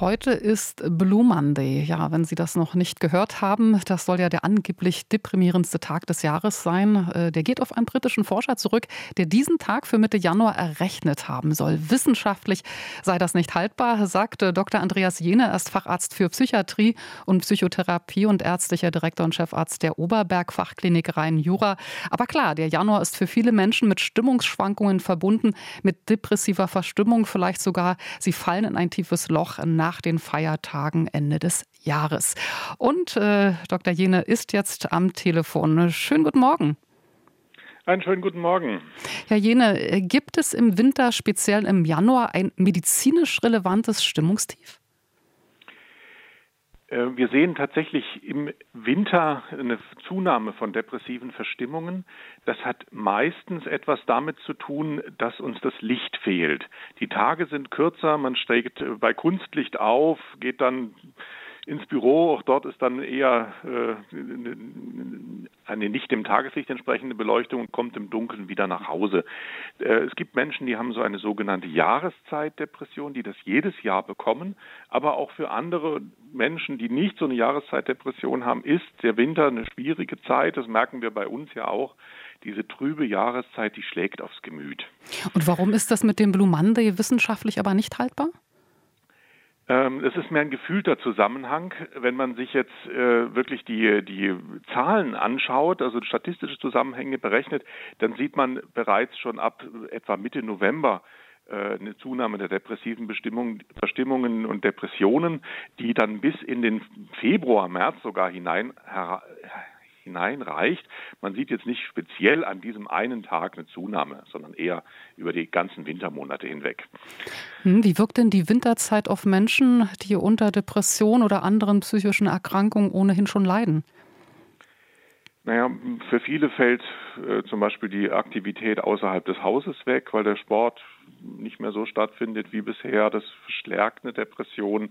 Heute ist Blue Monday. Ja, wenn Sie das noch nicht gehört haben, das soll ja der angeblich deprimierendste Tag des Jahres sein. Äh, der geht auf einen britischen Forscher zurück, der diesen Tag für Mitte Januar errechnet haben soll. Wissenschaftlich sei das nicht haltbar, sagte Dr. Andreas Jene. Er ist Facharzt für Psychiatrie und Psychotherapie und ärztlicher Direktor und Chefarzt der Oberberg Fachklinik Rhein-Jura. Aber klar, der Januar ist für viele Menschen mit Stimmungsschwankungen verbunden, mit depressiver Verstimmung, vielleicht sogar, sie fallen in ein tiefes Loch nach den Feiertagen Ende des Jahres. Und äh, Dr. Jene ist jetzt am Telefon. Schönen guten Morgen. Einen schönen guten Morgen. Herr Jene, äh, gibt es im Winter, speziell im Januar, ein medizinisch relevantes Stimmungstief? Äh, wir sehen tatsächlich im Winter eine Zunahme von depressiven Verstimmungen. Das hat meistens etwas damit zu tun, dass uns das Licht fehlt. Die Tage sind kürzer, man steigt bei Kunstlicht auf, geht dann ins Büro. Auch dort ist dann eher äh, eine nicht dem Tageslicht entsprechende Beleuchtung und kommt im Dunkeln wieder nach Hause. Äh, es gibt Menschen, die haben so eine sogenannte Jahreszeitdepression, die das jedes Jahr bekommen. Aber auch für andere Menschen, die nicht so eine Jahreszeitdepression haben, ist der Winter eine schwierige Zeit. Das merken wir bei uns ja auch diese trübe Jahreszeit, die schlägt aufs Gemüt. Und warum ist das mit dem Blue Monday wissenschaftlich aber nicht haltbar? Ähm, es ist mehr ein gefühlter Zusammenhang. Wenn man sich jetzt äh, wirklich die, die Zahlen anschaut, also statistische Zusammenhänge berechnet, dann sieht man bereits schon ab etwa Mitte November äh, eine Zunahme der depressiven Bestimmung, Verstimmungen und Depressionen, die dann bis in den Februar, März sogar hinein hineinreicht. Man sieht jetzt nicht speziell an diesem einen Tag eine Zunahme, sondern eher über die ganzen Wintermonate hinweg. Hm, wie wirkt denn die Winterzeit auf Menschen, die unter Depression oder anderen psychischen Erkrankungen ohnehin schon leiden? Naja, für viele fällt äh, zum Beispiel die Aktivität außerhalb des Hauses weg, weil der Sport nicht mehr so stattfindet wie bisher. Das verstärkt eine Depression.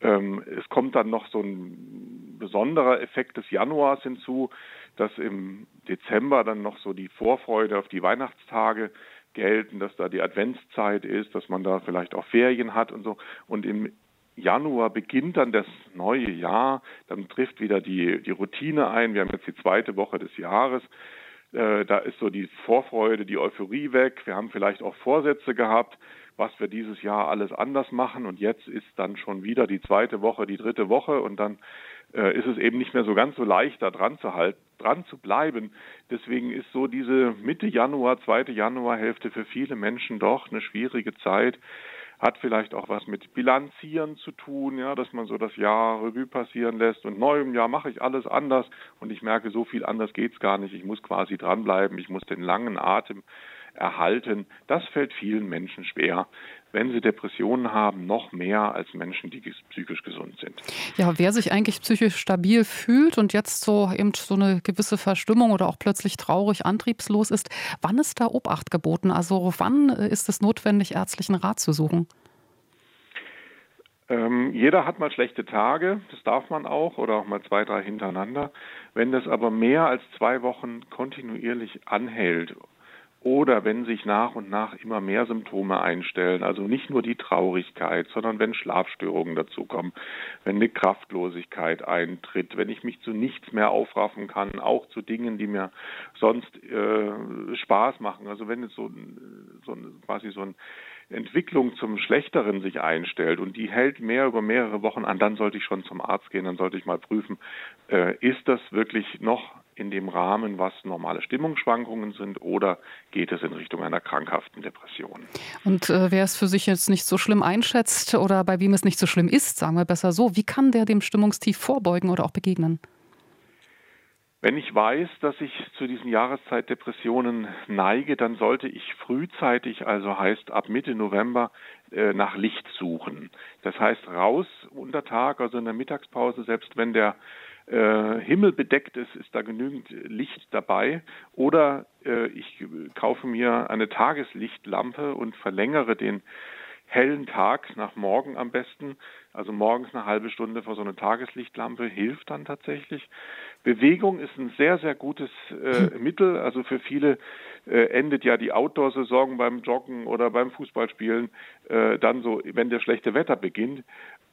Ähm, es kommt dann noch so ein besonderer Effekt des Januars hinzu, dass im Dezember dann noch so die Vorfreude auf die Weihnachtstage gelten, dass da die Adventszeit ist, dass man da vielleicht auch Ferien hat und so. Und im Januar beginnt dann das neue Jahr, dann trifft wieder die, die Routine ein. Wir haben jetzt die zweite Woche des Jahres. Äh, da ist so die Vorfreude, die Euphorie weg. Wir haben vielleicht auch Vorsätze gehabt, was wir dieses Jahr alles anders machen. Und jetzt ist dann schon wieder die zweite Woche, die dritte Woche und dann ist es eben nicht mehr so ganz so leicht, da dran zu halten, dran zu bleiben. Deswegen ist so diese Mitte Januar, zweite Januarhälfte für viele Menschen doch eine schwierige Zeit hat vielleicht auch was mit Bilanzieren zu tun, ja, dass man so das Jahr Revue passieren lässt und neu im Jahr mache ich alles anders und ich merke, so viel anders geht's gar nicht. Ich muss quasi dranbleiben, ich muss den langen Atem erhalten. Das fällt vielen Menschen schwer, wenn sie Depressionen haben, noch mehr als Menschen, die psychisch gesund sind. Ja, wer sich eigentlich psychisch stabil fühlt und jetzt so eben so eine gewisse Verstimmung oder auch plötzlich traurig, antriebslos ist, wann ist da Obacht geboten? Also wann ist es notwendig, ärztlichen Rat zu suchen? Ähm, jeder hat mal schlechte Tage, das darf man auch, oder auch mal zwei, drei hintereinander. Wenn das aber mehr als zwei Wochen kontinuierlich anhält oder wenn sich nach und nach immer mehr Symptome einstellen, also nicht nur die Traurigkeit, sondern wenn Schlafstörungen dazukommen, wenn eine Kraftlosigkeit eintritt, wenn ich mich zu nichts mehr aufraffen kann, auch zu Dingen, die mir sonst äh, Spaß machen. Also wenn es so, so quasi so ein Entwicklung zum Schlechteren sich einstellt und die hält mehr über mehrere Wochen an, dann sollte ich schon zum Arzt gehen, dann sollte ich mal prüfen, äh, ist das wirklich noch in dem Rahmen, was normale Stimmungsschwankungen sind, oder geht es in Richtung einer krankhaften Depression? Und äh, wer es für sich jetzt nicht so schlimm einschätzt oder bei wem es nicht so schlimm ist, sagen wir besser so, wie kann der dem Stimmungstief vorbeugen oder auch begegnen? Wenn ich weiß, dass ich zu diesen Jahreszeitdepressionen neige, dann sollte ich frühzeitig, also heißt ab Mitte November, äh, nach Licht suchen. Das heißt raus unter Tag, also in der Mittagspause, selbst wenn der äh, Himmel bedeckt ist, ist da genügend Licht dabei. Oder äh, ich kaufe mir eine Tageslichtlampe und verlängere den hellen Tag nach morgen am besten. Also morgens eine halbe Stunde vor so einer Tageslichtlampe hilft dann tatsächlich. Bewegung ist ein sehr, sehr gutes äh, hm. Mittel. Also für viele äh, endet ja die Outdoor-Saison beim Joggen oder beim Fußballspielen äh, dann so, wenn das schlechte Wetter beginnt.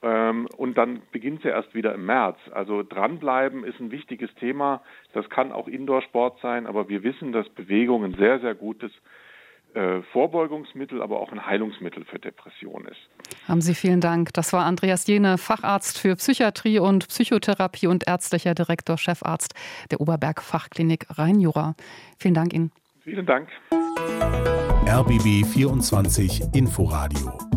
Ähm, und dann beginnt sie erst wieder im März. Also dranbleiben ist ein wichtiges Thema. Das kann auch Indoor-Sport sein, aber wir wissen, dass Bewegung ein sehr, sehr gutes äh, Vorbeugungsmittel, aber auch ein Heilungsmittel für Depressionen ist. Haben Sie vielen Dank. Das war Andreas Jene, Facharzt für Psychiatrie und Psychotherapie und ärztlicher Direktor, Chefarzt der Oberberg Fachklinik Rhein-Jura. Vielen Dank Ihnen. Vielen Dank. RBB 24 Inforadio